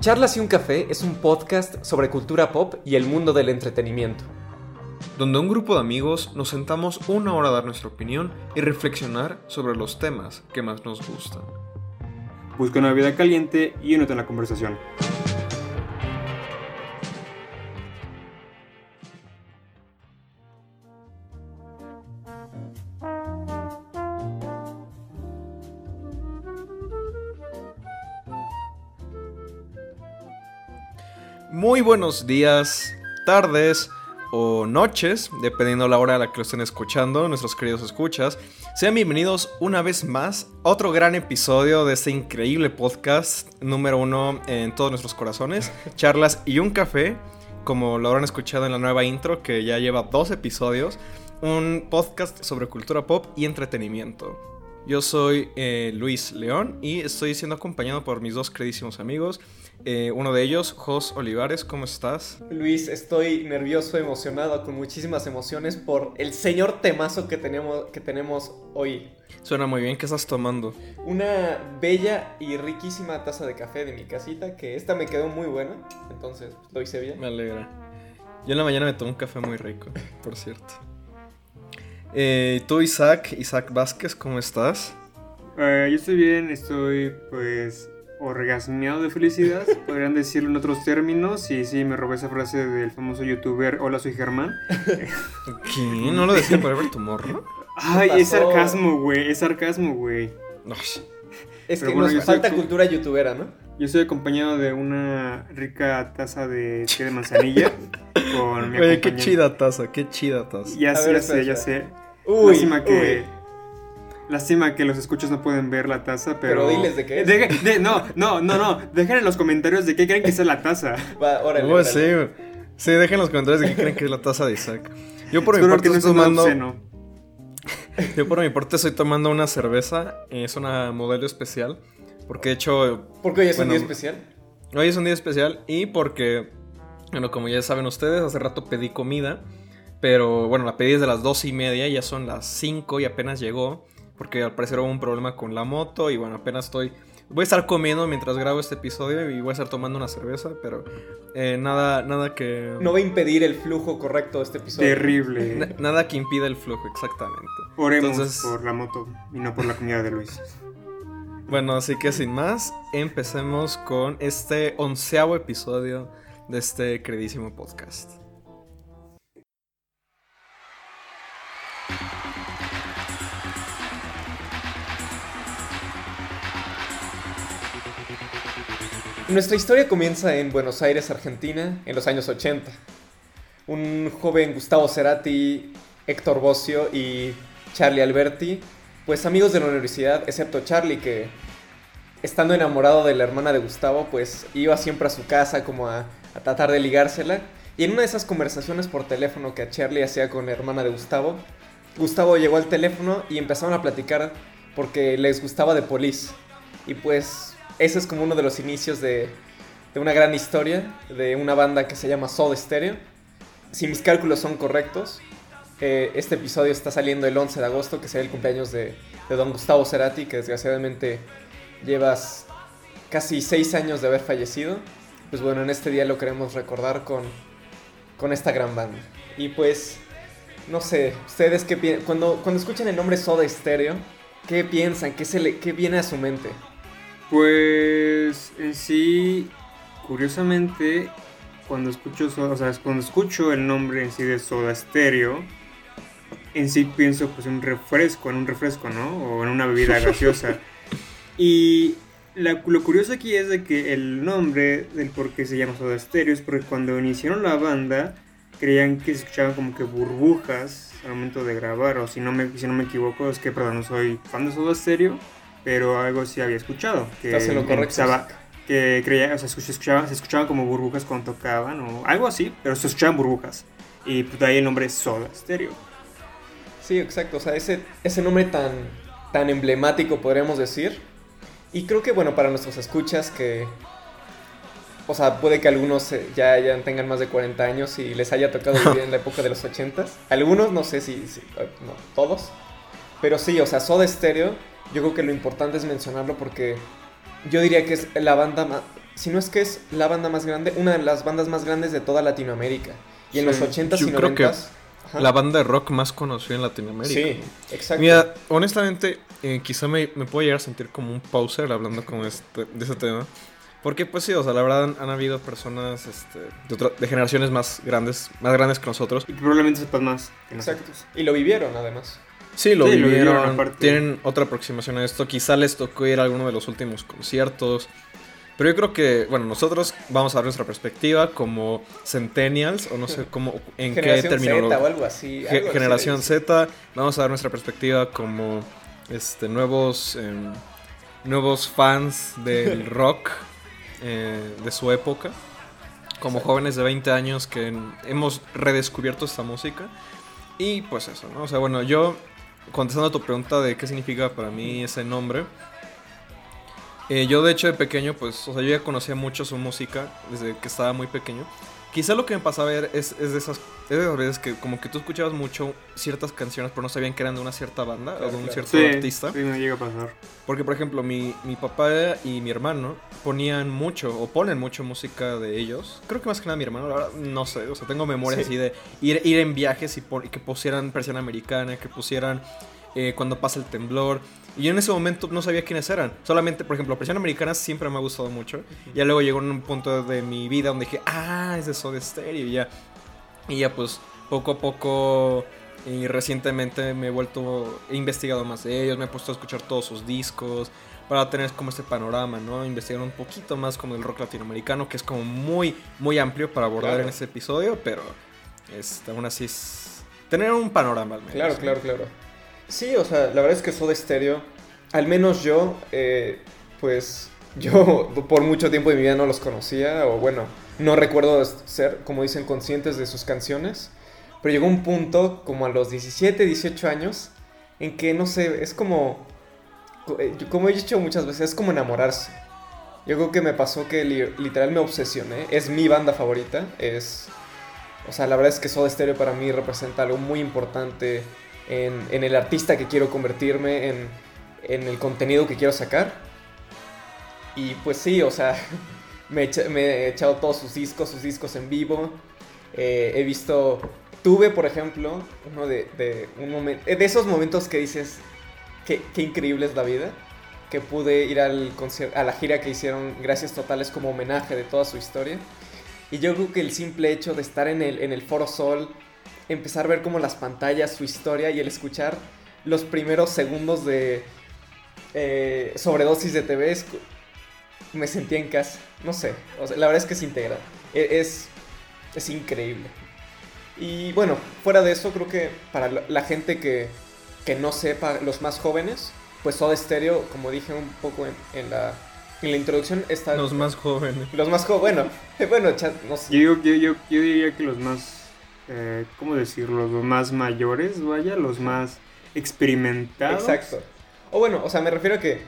Charlas y un café es un podcast sobre cultura pop y el mundo del entretenimiento. Donde un grupo de amigos nos sentamos una hora a dar nuestra opinión y reflexionar sobre los temas que más nos gustan. Busca una vida caliente y únete en la conversación. Muy buenos días, tardes o noches, dependiendo la hora a la que lo estén escuchando, nuestros queridos escuchas. Sean bienvenidos una vez más a otro gran episodio de este increíble podcast número uno en todos nuestros corazones, charlas y un café, como lo habrán escuchado en la nueva intro que ya lleva dos episodios, un podcast sobre cultura pop y entretenimiento. Yo soy eh, Luis León y estoy siendo acompañado por mis dos queridísimos amigos. Eh, uno de ellos, Jos Olivares, ¿cómo estás? Luis, estoy nervioso, emocionado, con muchísimas emociones por el señor temazo que tenemos, que tenemos hoy. Suena muy bien, ¿qué estás tomando? Una bella y riquísima taza de café de mi casita, que esta me quedó muy buena, entonces lo hice bien. Me alegra. Yo en la mañana me tomo un café muy rico, por cierto. Eh, tú, Isaac, Isaac Vázquez, ¿cómo estás? Eh, yo estoy bien, estoy pues orgasmeado de felicidad, podrían decirlo en otros términos. Y sí, me robé esa frase del famoso youtuber Hola, soy Germán. ¿Qué? ¿No lo decía para ver tu morro? Ay, es sarcasmo, güey, es sarcasmo, güey. Es Pero que bueno, nos falta soy- cultura youtubera, ¿no? Yo estoy acompañado de una rica taza de té de manzanilla con mi Oye, qué chida taza, qué chida taza. Ya A sé, ver, ya sé, ya sé. Uy, Lástima que. uy. Lástima que los escuchos no pueden ver la taza, pero. Pero diles de qué es. Deje- de- no, no, no, no. Dejen en los comentarios de qué creen que sea la taza. Va, órale, Oh, órale. sí, sí, dejen en los comentarios de qué creen que es la taza de Isaac. Yo por mi parte no estoy tomando. obsceno. Yo por mi parte estoy tomando una cerveza. Es una modelo especial. Porque de hecho. Porque hoy es un día especial. Hoy es un día especial. Y porque. Bueno, como ya saben ustedes, hace rato pedí comida. Pero bueno, la pedí desde las dos y media. Ya son las 5 y apenas llegó. Porque al parecer hubo un problema con la moto. Y bueno, apenas estoy. Voy a estar comiendo mientras grabo este episodio. Y voy a estar tomando una cerveza. Pero eh, nada, nada que. No va a impedir el flujo correcto de este episodio. Na- Terrible. nada que impida el flujo, exactamente. Oremos Entonces- por la moto y no por la comida de Luis. Bueno, así que sin más, empecemos con este onceavo episodio de este queridísimo podcast. Nuestra historia comienza en Buenos Aires, Argentina, en los años 80. Un joven Gustavo Cerati, Héctor Bocio y Charlie Alberti, pues amigos de la universidad, excepto Charlie, que estando enamorado de la hermana de Gustavo, pues iba siempre a su casa como a, a tratar de ligársela. Y en una de esas conversaciones por teléfono que Charlie hacía con la hermana de Gustavo, Gustavo llegó al teléfono y empezaron a platicar porque les gustaba de Police. Y pues ese es como uno de los inicios de, una gran historia de una banda que se llama Soda Stereo. Si mis cálculos son correctos, eh, este episodio está saliendo el 11 de agosto, que será el cumpleaños de, don Gustavo Cerati, que desgraciadamente llevas casi seis años de haber fallecido. Pues bueno, en este día lo queremos recordar con, esta gran banda. Y pues, no sé, ustedes qué piensan, cuando, cuando escuchan el nombre Soda Stereo, ¿qué piensan? ¿Qué, ¿Qué viene a su mente? Pues en sí, curiosamente, cuando escucho, o sea, cuando escucho el nombre en sí de Soda Stereo, en sí pienso pues en un refresco, en un refresco, ¿no? O en una bebida gaseosa. y la- lo curioso aquí es de que el nombre del por qué se llama Soda Stereo es porque cuando iniciaron la banda creían que se escuchaban como que burbujas al momento de grabar, o si no me, si no me equivoco, es que perdón, no soy fan de Soda Stereo, pero algo sí había escuchado. Que Estás en lo correcto. empezaba- que creía, o sea, se escuchaban, se escuchaban como burbujas cuando tocaban o algo así, pero se escuchaban burbujas. Y pues de ahí el nombre Soda Stereo. Sí, exacto. O sea, ese, ese nombre tan, tan emblemático, podríamos decir. Y creo que, bueno, para nuestros escuchas que... O sea, puede que algunos eh, ya, ya tengan más de 40 años y les haya tocado vivir en la época de los 80 Algunos, no sé si, si- eh, no, todos. Pero sí, o sea, Soda Stereo, yo creo que lo importante es mencionarlo porque yo diría que es la banda ma- si no es que es la banda más grande, una de las bandas más grandes de toda Latinoamérica. Y en Sí. los 80s Yo y creo que 90s. ajá. La banda de rock más conocida en Latinoamérica. Sí, exacto. Mira, honestamente, eh, quizá me, me puedo llegar a sentir como un pauser hablando como este, de ese tema. Porque, pues sí, o sea, la verdad han, han habido personas este, de, otra- de generaciones más grandes, más grandes que nosotros. Y probablemente sepas más Exacto. Y lo vivieron además. Sí, lo Sí, vivieron, tienen otra aproximación a esto. Quizá les tocó ir a alguno de los últimos conciertos. Pero yo creo que, bueno, nosotros vamos a dar nuestra perspectiva como centennials, o no sé cómo, en qué Generación terminó. Z o algo así. Algo generación Z, vamos a dar nuestra perspectiva como este nuevos em, nuevos fans del rock eh, de su época, como jóvenes de 20 años que hemos redescubierto esta música y pues eso, ¿no? O sea, bueno, yo contestando a tu pregunta de qué significa para mí ese nombre, eh, yo de hecho de pequeño, pues, o sea, yo ya conocía mucho su música desde que estaba muy pequeño. Quizá lo que me pasaba ver es, es de esas es de esas veces que como que tú escuchabas mucho ciertas canciones pero no sabían que eran de una cierta banda o de un claro. cierto Sí, artista. sí, me llega a pasar. Porque, por ejemplo, mi, mi papá y mi hermano ponían mucho, o ponen mucho música de ellos. Creo que más que nada mi hermano, la verdad, no sé. O sea, tengo memorias Sí. así de ir, ir en viajes y, pon- y que pusieran persiana americana, que pusieran eh, cuando pasa el temblor. Y yo en ese momento no sabía quiénes eran. Solamente, por ejemplo, persiana americana siempre me ha gustado mucho. Ya luego llegó un punto de mi vida donde dije, ah, es de Soda Stereo. Y ya, y ya pues, poco a poco y recientemente me he vuelto, he investigado más de ellos, me he puesto a escuchar todos sus discos para tener como este panorama, ¿no? Investigar un poquito más como el rock latinoamericano, que es como muy, muy amplio para abordar Claro. en este episodio, pero este, aún así es tener un panorama al menos. Claro, ¿no? claro, claro. Sí, o sea, la verdad es que Soda Stereo, al menos yo, eh, pues yo por mucho tiempo de mi vida no los conocía, o bueno, no recuerdo ser, como dicen, conscientes de sus canciones, pero llegó un punto, como a los 17, 18 años, en que, no sé, es como, co- eh, como he dicho muchas veces, es como enamorarse. Yo creo que me pasó que li- literal me obsesioné, es mi banda favorita, es... O sea, la verdad es que Soda Stereo para mí representa algo muy importante en, el artista que quiero convertirme, en, en el contenido que quiero sacar. Y pues sí, o sea, me, he echado todos sus discos, sus discos en vivo. Eh, he visto, tuve por ejemplo, uno de, un momento, de esos momentos que dices, qué, qué increíble es la vida. Que pude ir al a la gira que hicieron Gracias Totales como homenaje de toda su historia. Y yo creo que el simple hecho de estar en el, en el Foro Sol, empezar a ver como las pantallas, su historia y el escuchar los primeros segundos de eh, sobredosis de TV, me sentía en casa. No sé, o sea, la verdad es que es integral. E- Es, es increíble. Y bueno, fuera de eso, creo que para la- gente que, que no sepa, los más jóvenes, pues Soda Stereo, como dije un poco en, en la, en la introducción, está... Los más jóvenes. Los más jóvenes, bueno, bueno, cha- no sé. Yo, digo- yo, yo, yo diría que los más, eh, ¿cómo decirlo? Los más mayores, vaya, los más experimentados. Exacto. O bueno, o sea, me refiero a que.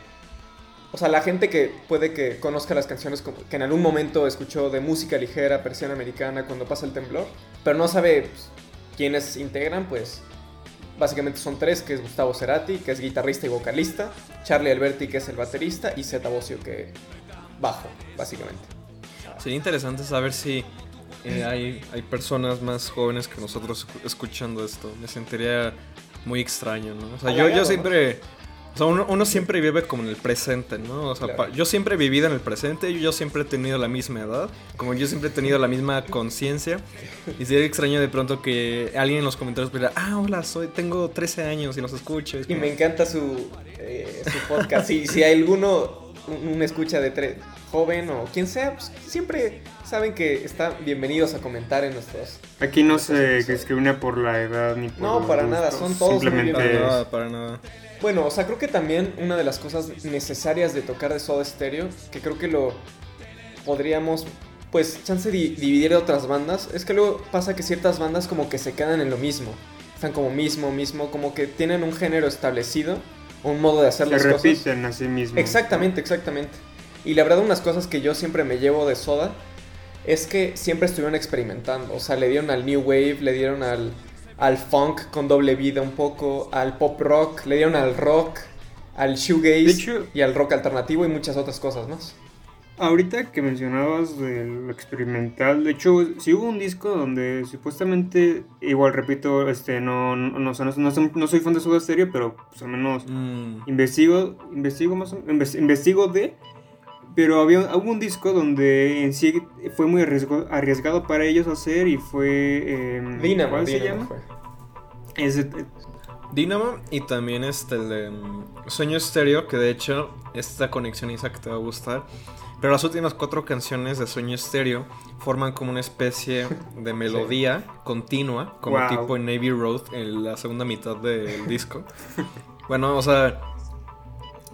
O sea, la gente que puede que conozca las canciones como- que en algún momento escuchó de música ligera, persiana americana, cuando pasa el temblor, pero no sabe pues, quiénes integran, pues básicamente son tres, que es Gustavo Cerati, que es guitarrista y vocalista, Charlie Alberti, que es el baterista, y Zeta Bosio, que bajo, básicamente. Sería interesante saber si eh, hay, hay personas más jóvenes que nosotros escu- escuchando esto. Me sentiría muy extraño, ¿no? O sea, yo, yo siempre... O sea, uno, uno siempre vive como en el presente, ¿no? O sea, Claro. pa- yo siempre he vivido en el presente, yo siempre he tenido la misma edad, como yo siempre he tenido la misma conciencia. Y sería extraño de pronto que alguien en los comentarios pudiera, ah, hola, soy, tengo 13 años y nos escuches. Y me encanta su, eh, su podcast. Si, si hay alguno, un, un escucha de tre- joven o quien sea, pues siempre saben que están bienvenidos a comentar en nuestros... Aquí no Nuestros se discrimina por la edad ni por No, los para nada, son todos muy Simplemente Para bienvenidos. nada, para nada. Bueno, o sea, creo que también una de las cosas necesarias de tocar de Soda Stereo, que creo que lo podríamos, pues, chance di- dividir de otras bandas, es que luego pasa que ciertas bandas como que se quedan en lo mismo. Están como mismo, mismo, como que tienen un género establecido, un modo de hacer se las cosas. repiten a sí mismos. Exactamente, exactamente. Y la verdad, unas cosas que yo siempre me llevo de Soda es que siempre estuvieron experimentando. O sea, le dieron al New Wave, le dieron al, al funk con doble vida un poco, al pop rock, le dieron al rock, al shoegaze hecho- y al rock alternativo y muchas otras cosas más. ahorita que mencionabas de lo experimental, de hecho, sí hubo un disco donde supuestamente, igual repito, este, no, no, no, no, soy fan de Soda Stereo, pero pues al menos mm. investigo, investigo más, investigo de, pero había hubo un disco donde en sí fue muy arriesgado, para ellos hacer y fue... Eh, ¿Cuál se llama? Dynamo y también este el de mm, Sueño Estéreo, que de hecho esta conexión Isa que te va a gustar. Pero las últimas cuatro canciones de Sueño Estéreo forman como una especie de melodía continua, como tipo en Navy Road en la segunda mitad del disco. bueno, o sea,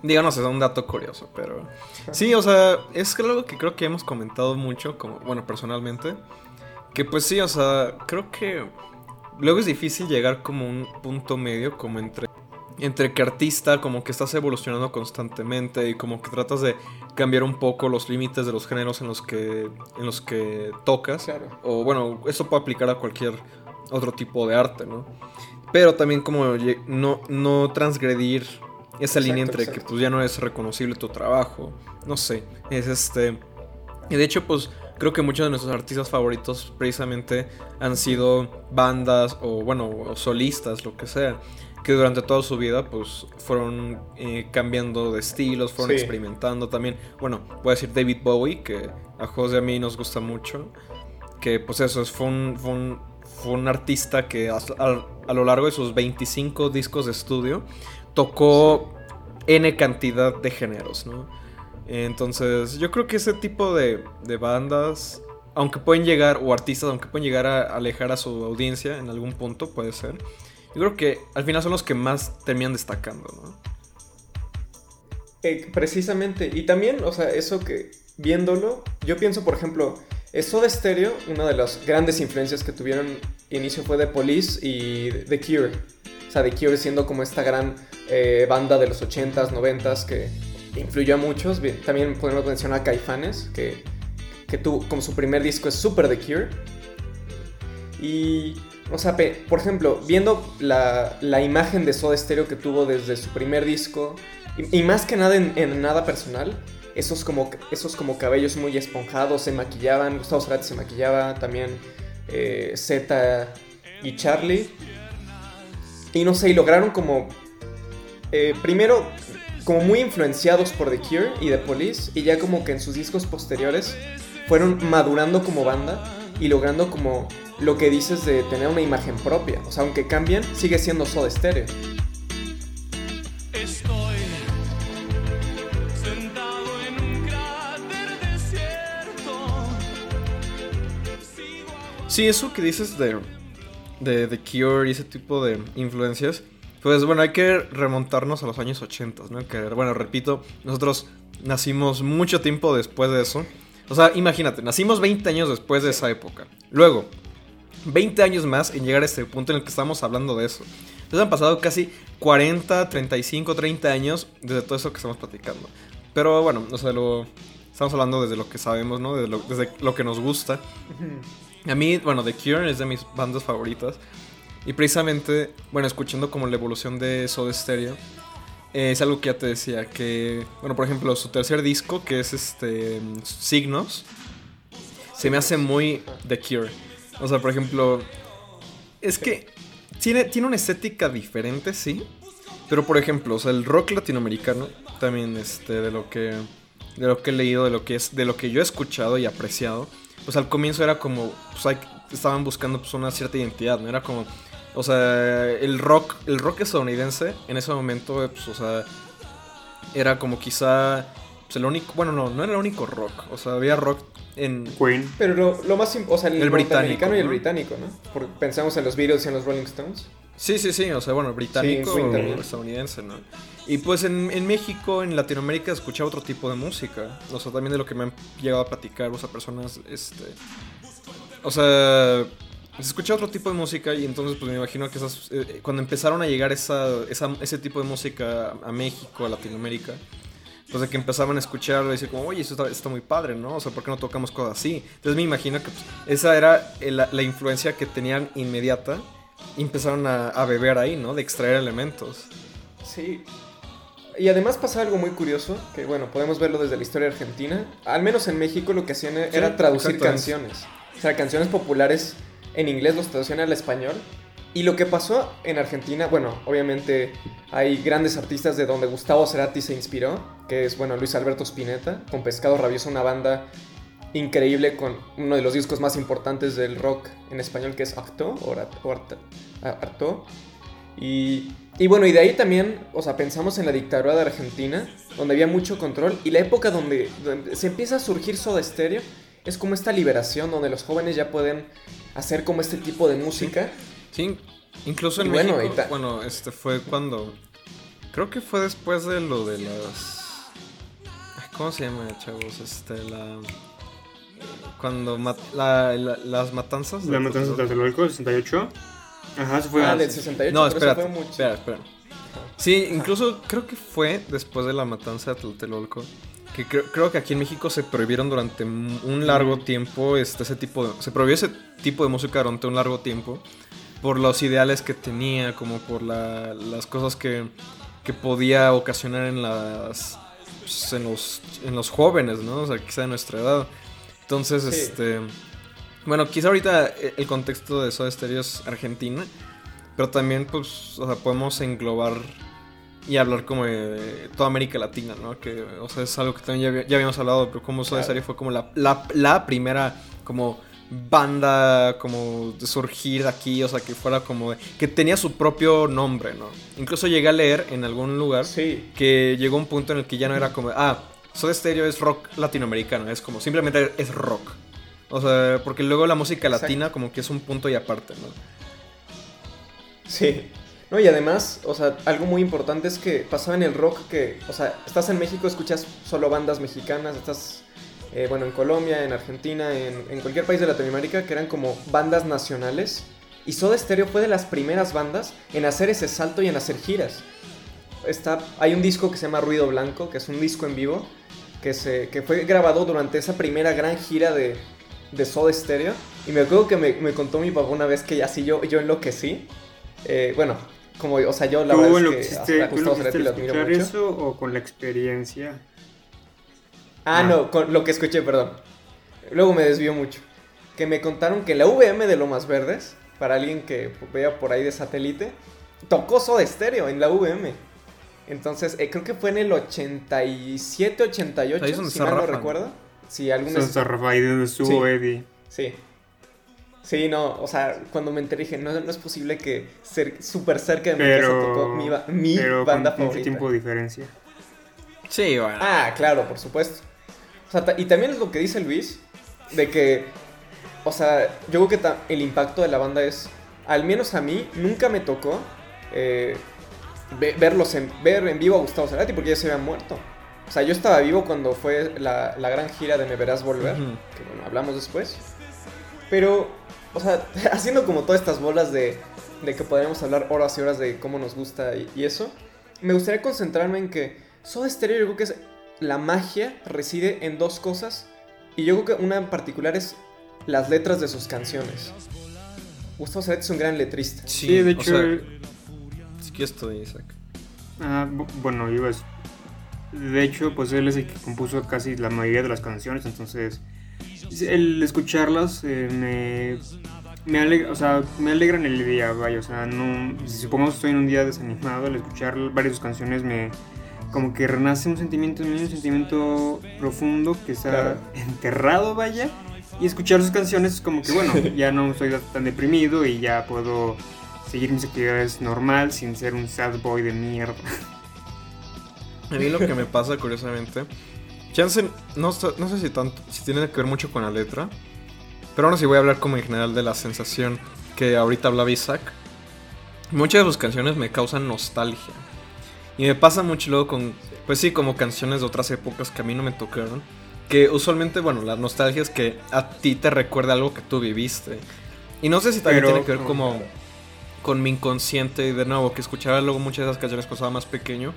digamos, es un dato curioso, pero sí, o sea, es algo que creo que hemos comentado mucho, como, bueno, personalmente, que pues sí, o sea, creo que luego es difícil llegar como un punto medio, como entre entre que artista como que estás evolucionando constantemente y como que tratas de cambiar un poco los límites de los géneros en los que en los que tocas. O bueno eso puede aplicar a cualquier otro tipo de arte no pero también como no no transgredir esa línea entre que pues ya no es reconocible tu trabajo no sé es este y de hecho pues creo que muchos de nuestros artistas favoritos precisamente han sido bandas o bueno, solistas, lo que sea, que durante toda su vida pues fueron eh, cambiando de estilos, fueron experimentando también. Bueno, voy a decir David Bowie, que a José a mí nos gusta mucho, que pues eso, fue un, fue un, fue un artista que a, a, lo largo de sus 25 discos de estudio tocó N cantidad de géneros, ¿no? Entonces, yo creo que ese tipo de, bandas, aunque pueden llegar, o artistas, aunque pueden llegar a alejar a su audiencia en algún punto, puede ser. Yo creo que al final son los que más terminan destacando, ¿no? Eh, precisamente, y también, o sea, eso que viéndolo, yo pienso, por ejemplo, de Stereo, una de las grandes influencias que tuvieron inicio fue The Police y The Cure. O sea, The Cure siendo como esta gran eh, banda de los 80s, 90s que influyó a muchos. También podemos mencionar a Caifanes, que, que tuvo como su primer disco es Super The Cure. Y, o sea, por ejemplo, viendo la, la imagen de Soda Stereo que tuvo desde su primer disco, y, más que nada en, nada personal, esos como, esos como cabellos muy esponjados se maquillaban, Gustavo Cerati se maquillaba, también eh, Z y Charlie. Y no sé, y lograron como... Eh, primero como muy influenciados por The Cure y The Police y ya como que en sus discos posteriores fueron madurando como banda y logrando como lo que dices de tener una imagen propia. O sea, aunque cambien, sigue siendo Soda Stereo. Estoy sentado en un Sí, eso que dices de, de The Cure y ese tipo de influencias pues bueno, hay que remontarnos a los años 80, ¿no? Que, bueno, repito, nosotros nacimos mucho tiempo después de eso. O sea, imagínate, nacimos 20 años después de esa época. Luego, 20 años más en llegar a este punto en el que estamos hablando de eso. Entonces han pasado casi 40, 35, 30 años desde todo eso que estamos platicando. Pero bueno, o sea, lo, estamos hablando desde lo que sabemos, ¿no? Desde lo, desde lo que nos gusta. A mí, bueno, The Cure es de mis bandas favoritas. Y precisamente, bueno, escuchando como la evolución de Soda Stereo, eh, es algo que ya te decía, que, bueno, por ejemplo, su tercer disco, que es este Signos, se me hace muy The Cure. O sea, por ejemplo, es que tiene, tiene una estética diferente, sí. Pero por ejemplo, el rock latinoamericano, también este, de lo que. De lo que he leído, de lo que es. De lo que yo he escuchado y apreciado. Pues al comienzo era como. Pues, estaban buscando pues, una cierta identidad, ¿no? Era como. O sea, el rock, el rock estadounidense en ese momento, pues, o sea, era como quizá pues, el único, bueno, no, no era el único rock, o sea, había rock en Queen. Pero lo, más, o sea, el, británico y el británico, ¿no? Porque pensamos en los Beatles y en los Rolling Stones. Sí, sí, sí, o sea, bueno, británico o estadounidense, ¿no? Y pues en, en, México, en Latinoamérica, escuchaba otro tipo de música. O sea, también de lo que me han llegado a platicar, o sea, personas, este... O sea, se escucha otro tipo de música y entonces pues me imagino que esas, eh, cuando empezaron a llegar esa, ese tipo de música a México, a Latinoamérica, pues de que empezaban a escucharlo y decir como, oye, eso está, muy padre, ¿no? O sea, ¿por qué no tocamos cosas así? Entonces me imagino que pues, esa era la, influencia que tenían inmediata y empezaron a, beber ahí, ¿no? De extraer elementos. Sí. Y además pasa algo muy curioso, que bueno, podemos verlo desde la historia argentina. Al menos en México lo que hacían era traducir canciones. O sea, canciones populares en inglés los traducían al español. Y lo que pasó en Argentina, bueno, obviamente hay grandes artistas de donde Gustavo Cerati se inspiró, que es, bueno, Luis Alberto Spinetta, con Pescado Rabioso, una banda increíble con uno de los discos más importantes del rock en español, que es Acto, o Arto. Y, y bueno, y de ahí también, o sea, pensamos en la dictadura de Argentina, donde había mucho control, y la época donde, se empieza a surgir Soda Stereo, es como esta liberación donde los jóvenes ya pueden hacer como este tipo de música. Sí, incluso en México, bueno, bueno, este fue cuando, creo que fue después de lo de las... ¿Cómo se llama, chavos? Este, la... Cuando las matanzas... La matanza de Tlatelolco, el 68. Ajá, se fue. Ah, del 68. No, espera, espera, espera. Sí, incluso creo que fue después de la matanza de Tlatelolco. Que creo, que aquí en México se prohibieron durante un largo tiempo este, ese tipo de, se prohibió ese tipo de música durante un largo tiempo por los ideales que tenía, como por las cosas que, que podía ocasionar en las pues, en los, en los jóvenes, ¿no? O sea, quizá de nuestra edad. Entonces, este bueno, quizá ahorita el contexto de Soda Stereo es Argentina, pero también pues, o sea, podemos englobar y hablar como de toda América Latina, ¿no? Que, o sea, es algo que también ya, habíamos hablado, pero como Soda Stereo fue como la, la, primera como banda como de surgir aquí, o sea, que fuera como que tenía su propio nombre, ¿no? Incluso llegué a leer en algún lugar que llegó un punto en el que ya no era como, ah, Soda Stereo es rock latinoamericano, es como simplemente es rock. O sea, porque luego la música latina como que es un punto y aparte, ¿no? Sí. No, y además, o sea, algo muy importante es que pasaba en el rock que, o sea, estás en México, escuchas solo bandas mexicanas, estás, eh, bueno, en Colombia, en Argentina, en, cualquier país de Latinoamérica, que eran como bandas nacionales. Y Soda Stereo fue de las primeras bandas en hacer ese salto y en hacer giras. Está, hay un disco que se llama Ruido Blanco, que es un disco en vivo, que, se, que fue grabado durante esa primera gran gira de, de Soda Stereo. Y me acuerdo que me, contó mi papá una vez que así yo, yo enloquecí. Eh, bueno, como, o sea, yo la verdad es que a Gustavo Cerati lo admiro mucho. eso o con la experiencia? Ah, no, con lo que escuché, perdón. Luego me desvió mucho. Que me contaron que la VM de Lomas Verdes, para alguien que vea por ahí de satélite, tocó Soda Stereo en la VM. Entonces, eh, creo que fue en el 87, 88, si mal no recuerdo. Sí, alguna Santa Rafael estuvo sí. Eddie. Sí. Sí, no, o sea, cuando me enteré dije, no, no es posible que ser súper cerca de mi casa tocó mi, mi pero banda con mucho tiempo de diferencia. Sí, bueno. Ah, claro, por supuesto. O sea, y también es lo que dice Luis, de que, o sea, yo creo que el impacto de la banda es, al menos a mí, nunca me tocó eh, verlos en, ver en vivo a Gustavo Cerati porque ya se habían muerto. O sea, yo estaba vivo cuando fue la, gran gira de Me Verás Volver, que bueno, hablamos después. Pero, o sea, haciendo como todas estas bolas de, de que podríamos hablar horas y horas de cómo nos gusta y, eso, me gustaría concentrarme en que Soda Stereo yo creo que es la magia reside en dos cosas y yo creo que una en particular es las letras de sus canciones. Gustavo Cerati es un gran letrista. Sí, de hecho... que estoy, Isaac. Ah, bueno, a de hecho, pues él es el que compuso casi la mayoría de las canciones, entonces el escucharlas eh, me, me, alegra, o sea, me alegran el día, vaya, o sea, no, si supongamos que estoy en un día desanimado, al escuchar varias canciones me como que renace un sentimiento en mí, un sentimiento profundo que está enterrado, vaya, y escuchar sus canciones es como que, bueno, ya no estoy tan deprimido y ya puedo seguir mis actividades normal sin ser un sad boy de mierda. A mí lo que me pasa, curiosamente, chance, no, no sé si tanto, si tiene que ver mucho con la letra, pero ahora sí voy a hablar como en general de la sensación que ahorita hablaba Isaac. Muchas de sus canciones me causan nostalgia. Y me pasa mucho luego con, pues sí, como canciones de otras épocas que a mí no me tocaron. Que usualmente, bueno, la nostalgia es que a ti te recuerda algo que tú viviste. Y no sé si también tiene que ver como con mi inconsciente y de nuevo que escuchaba luego muchas de esas canciones cuando estaba más pequeño.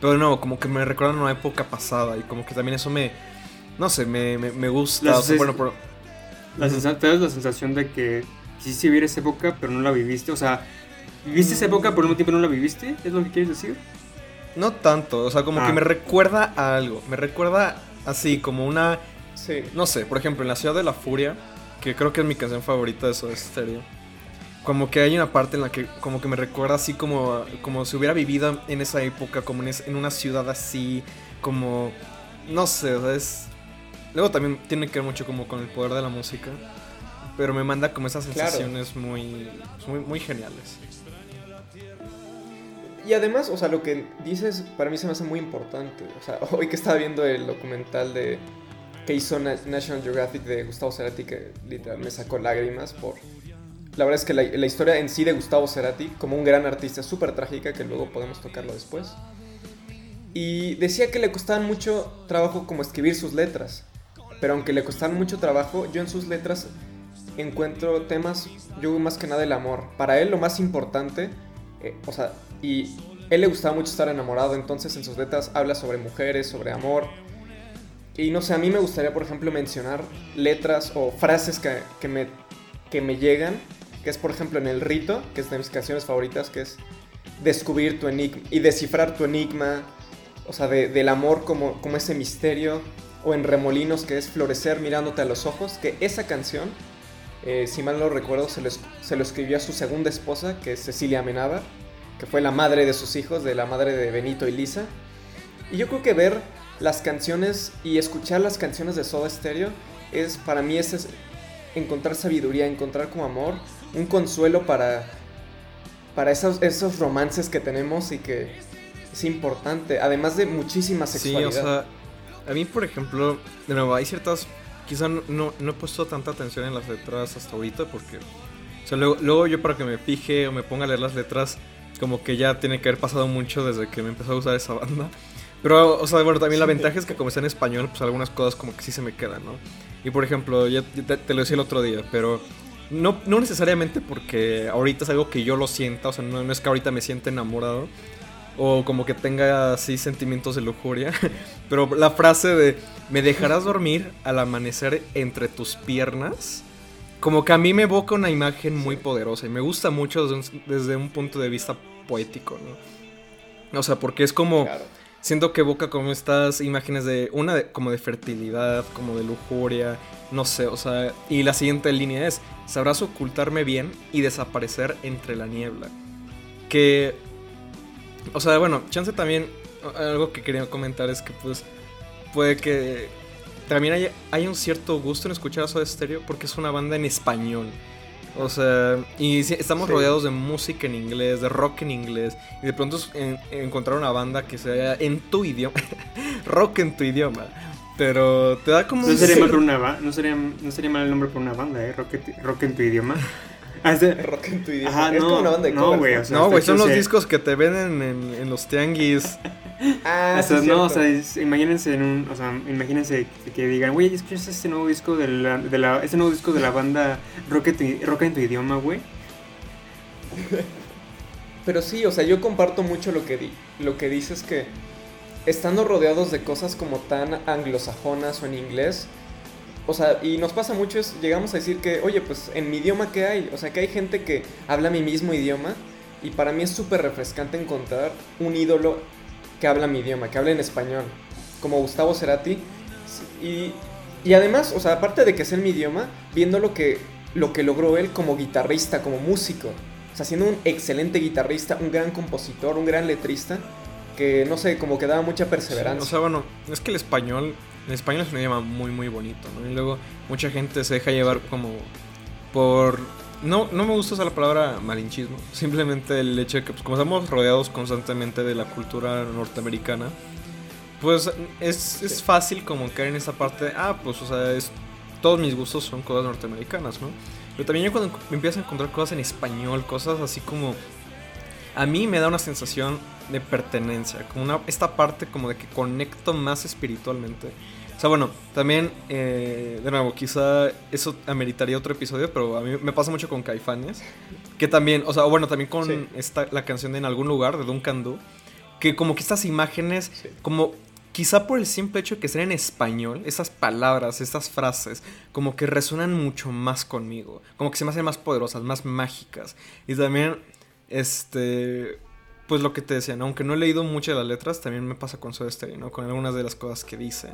Pero no, como que me recuerdan una época pasada y como que también eso me, no sé, me, me, gusta. bueno, la te das la sensación de que quisiste vivir esa época, pero no la viviste. O sea, viviste esa época, pero al mismo tiempo no la viviste. ¿Es lo que quieres decir? no tanto, o sea, como que Ah. me recuerda a algo, me recuerda así como una, Sí. no sé, por ejemplo, en La Ciudad de la Furia, que creo que es mi canción favorita de Soda Stereo. Como que hay una parte en la que como que me recuerda así como, como si hubiera vivido en esa época, como en, es- en una ciudad así, como, no sé, o sea, es... Luego también tiene que ver mucho como con el poder de la música, pero me manda como esas Claro. sensaciones muy, muy, muy geniales. Y además, o sea, lo que dices para mí se me hace muy importante. O sea, hoy que estaba viendo el documental de que hizo Na- National Geographic de Gustavo Cerati, que literal me sacó lágrimas por... La verdad es que la, historia en sí de Gustavo Cerati, como un gran artista, súper trágica, que luego podemos tocarlo después. Y decía que le costaban mucho trabajo como escribir sus letras. Pero aunque le costaban mucho trabajo, yo en sus letras encuentro temas, yo más que nada el amor. Para él lo más importante, eh, o sea, y él le gustaba mucho estar enamorado, entonces en sus letras habla sobre mujeres, sobre amor. Y no sé, a mí me gustaría, por ejemplo, mencionar letras o frases que, que me, que me llegan, que es, por ejemplo, en El Rito, que es de mis canciones favoritas, que es descubrir tu enigma y descifrar tu enigma, o sea, de- del amor como, como ese misterio, o en Remolinos, que es florecer mirándote a los ojos, que esa canción, eh, si mal no recuerdo, se lo, es- se lo escribió a su segunda esposa, que es Cecilia Amenábar, que fue la madre de sus hijos, de la madre de Benito y Lisa. Y yo creo que ver las canciones y escuchar las canciones de Soda Stereo es para mí ese es encontrar sabiduría, encontrar como amor, un consuelo para para esos, esos romances que tenemos y que es importante, además de muchísima Sí, sexualidad. o sea, a mí, por ejemplo, de nuevo, hay ciertas. Quizá no, no, no he puesto tanta atención en las letras hasta ahorita porque. O sea, luego, luego yo para que me fije o me ponga a leer las letras, como que ya tiene que haber pasado mucho desde que me empezó a usar esa banda. Pero, o sea, bueno, también la Sí. ventaja es que como está en español, pues algunas cosas como que sí se me quedan, ¿no? Y por ejemplo, ya te, te lo decía el otro día, pero no, no necesariamente porque ahorita es algo que yo lo sienta, o sea, no, no es que ahorita me sienta enamorado o como que tenga así sentimientos de lujuria, pero la frase de me dejarás dormir al amanecer entre tus piernas, como que a mí me evoca una imagen muy poderosa y me gusta mucho desde un, desde un punto de vista poético, ¿no? O sea, porque es como... Claro. Siento que evoca como estas imágenes de una como de fertilidad, como de lujuria, no sé, o sea, y la siguiente línea es, sabrás ocultarme bien y desaparecer entre la niebla. Que, o sea, bueno, chance también, algo que quería comentar es que pues puede que también hay un cierto gusto en escuchar a Soda Stereo porque es una banda en español. O sea, y sí, estamos Sí. rodeados de música en inglés, de rock en inglés, y de pronto en- encontrar una banda que sea en tu idioma, rock en tu idioma, pero te da como No sería, mal por una no, sería, no sería mal el nombre por una banda, ¿eh? Rock, rock en tu idioma. Rock en tu idioma. Ajá, es no, como una banda de no, covers, güey, o sea, No, güey, son los discos que te venden en, en los tianguis. Ah, O sea, sí, no, o sea, es- imagínense en un, o sea, imagínense que, que digan, güey, ¿escuchas este nuevo disco de la, de la, este nuevo disco de la banda Rock en tu, Rock en tu idioma, güey? Pero sí, o sea, yo comparto mucho lo que, di lo que dices que estando rodeados de cosas como tan anglosajonas o en inglés, o sea, y nos pasa mucho, es, llegamos a decir que, oye, pues en mi idioma, ¿qué hay? O sea, que hay gente que habla mi mismo idioma y para mí es súper refrescante encontrar un ídolo que habla mi idioma, que habla en español, como Gustavo Cerati. Y, y además, o sea, aparte de que es en mi idioma, viendo lo que, lo que logró él como guitarrista, como músico. O sea, siendo un excelente guitarrista, un gran compositor, un gran letrista, que no sé, como que daba mucha perseverancia. O sea, bueno, es que el español, el español es un idioma muy, muy bonito, ¿no? Y luego mucha gente se deja llevar como por... No, no me gusta usar la palabra malinchismo, simplemente el hecho de que pues, como estamos rodeados constantemente de la cultura norteamericana, pues es, es fácil como caer en esta parte de, ah, pues, o sea, es, todos mis gustos son cosas norteamericanas, ¿no? Pero también yo cuando me empiezo a encontrar cosas en español, cosas así como... A mí me da una sensación de pertenencia, como una, esta parte como de que conecto más espiritualmente. O sea, bueno, también, eh, de nuevo, quizá eso ameritaría otro episodio, pero a mí me pasa mucho con Caifanes, que también, o sea, bueno, también con Sí. esta, la canción de En algún lugar de Duncan Du, que como que estas imágenes, Sí. como quizá por el simple hecho de que sean en español, esas palabras, estas frases, como que resuenan mucho más conmigo, como que se me hacen más poderosas, más mágicas. Y también, este, pues lo que te decían, aunque no he leído muchas de las letras, también me pasa con Soda Stereo, ¿no? Con algunas de las cosas que dicen.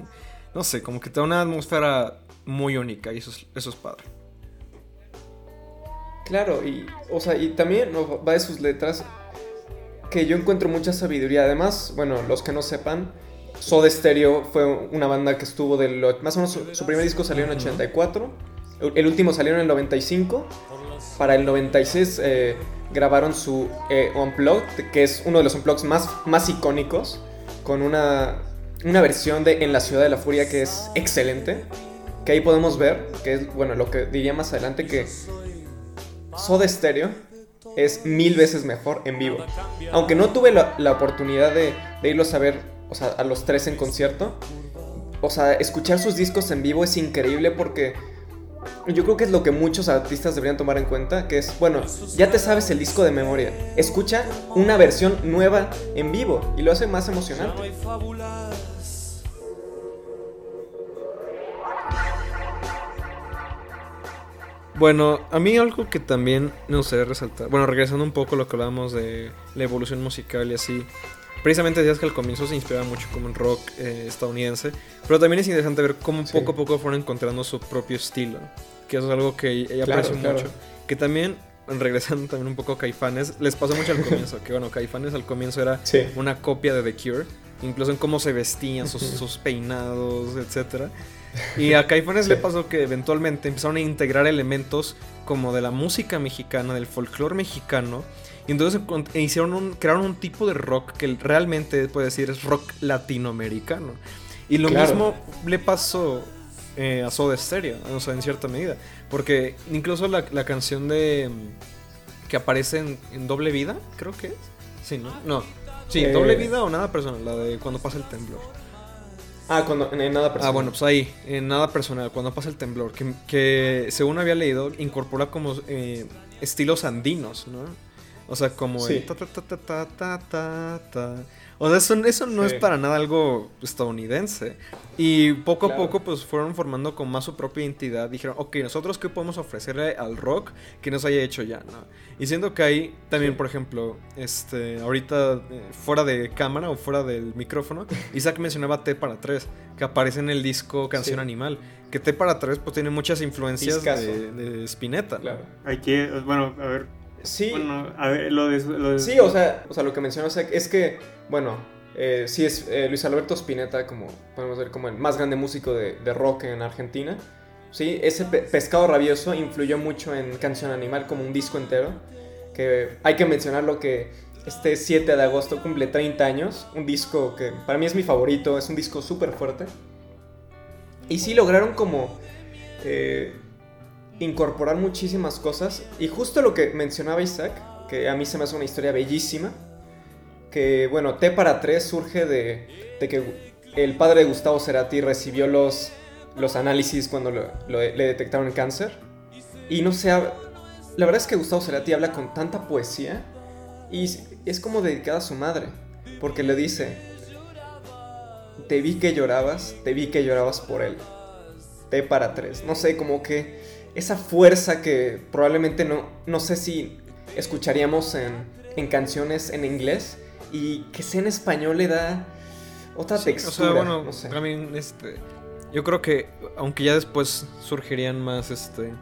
No sé, como que te da una atmósfera muy única y eso es, eso es padre. Claro, y, o sea, y también va de sus letras que yo encuentro mucha sabiduría. Además, bueno, los que no sepan, Soda Stereo fue una banda que estuvo del... Más o menos su, primer disco salió en el 84, el último salió en el 95, para el 96 eh, grabaron su eh, Unplugged, que es uno de los Unplugged más, más icónicos, con una, una versión de En la Ciudad de la Furia que es excelente, que ahí podemos ver, que es, bueno, lo que diría más adelante, que Soda Stereo es mil veces mejor en vivo. Aunque no tuve la, oportunidad de, de, irlos a ver, o sea, a los tres en concierto, o sea, escuchar sus discos en vivo es increíble porque yo creo que es lo que muchos artistas deberían tomar en cuenta, que es, bueno, ya te sabes el disco de memoria, escucha una versión nueva en vivo y lo hace más emocionante. Bueno, a mí algo que también me gustaría resaltar, bueno, regresando un poco a lo que hablábamos de la evolución musical y así, precisamente decías que al comienzo se inspiraba mucho como en rock eh, estadounidense, pero también es interesante ver cómo poco a poco fueron encontrando su propio estilo, que eso es algo que ella aprecio mucho, que también regresando también un poco a Caifanes, les pasó mucho al comienzo, que bueno, Caifanes al comienzo era una copia de The Cure, incluso en cómo se vestían, sus, sus peinados, etcétera. Y a Caifanes le pasó que eventualmente empezaron a integrar elementos como de la música mexicana, del folclore mexicano. Y entonces e hicieron un, crearon un tipo de rock que realmente puede decir es rock latinoamericano. Y lo mismo le pasó eh, a Soda Stereo, o sea, en cierta medida. Porque incluso la, canción de. que aparece en, Doble Vida, creo que es. Sí, ¿no? No. Sí, Doble eh, Vida o Nada Personal, la de cuando pasa el temblor. Ah, cuando, en nada personal. Ah, bueno, pues ahí, en nada personal, cuando pasa el temblor, que, que según había leído, incorpora como eh, estilos andinos, ¿no? O sea, como el ta ta ta ta ta ta ta o sea, eso, no es para nada algo estadounidense. Y poco a poco, pues fueron formando con más su propia identidad. Dijeron, ok, nosotros qué podemos ofrecerle al rock que nos haya hecho ya, ¿no? Y siendo que hay también, por ejemplo, este, ahorita eh, fuera de cámara o fuera del micrófono, Isaac mencionaba T para 3, que aparece en el disco Canción Animal. Que T para 3 pues tiene muchas influencias de, de, Spinetta. Claro. Hay que, bueno, a ver, Sí. Bueno, a ver, lo de, Sí, o sea, o sea, lo que mencionó es que, bueno, eh, sí es eh, Luis Alberto Spinetta, como podemos ver, como el más grande músico de, rock en Argentina. Sí, ese pescado rabioso influyó mucho en Canción Animal como un disco entero. Que hay que mencionarlo que este 7 de agosto cumple 30 años. Un disco que para mí es mi favorito, es un disco súper fuerte. Y sí lograron como eh, incorporar muchísimas cosas. Y justo lo que mencionaba Isaac, que a mí se me hace una historia bellísima, que bueno, T para 3 surge de, que el padre de Gustavo Cerati recibió los, los análisis cuando le detectaron el cáncer. Y no sé, la verdad es que Gustavo Cerati habla con tanta poesía y es como dedicada a su madre, porque le dice, te vi que llorabas, te vi que llorabas por él. T para 3, no sé, como que esa fuerza que probablemente no, no sé si escucharíamos en, en canciones en inglés y que sea en español le da otra textura. bueno, este, yo creo que aunque ya después surgirían más, este,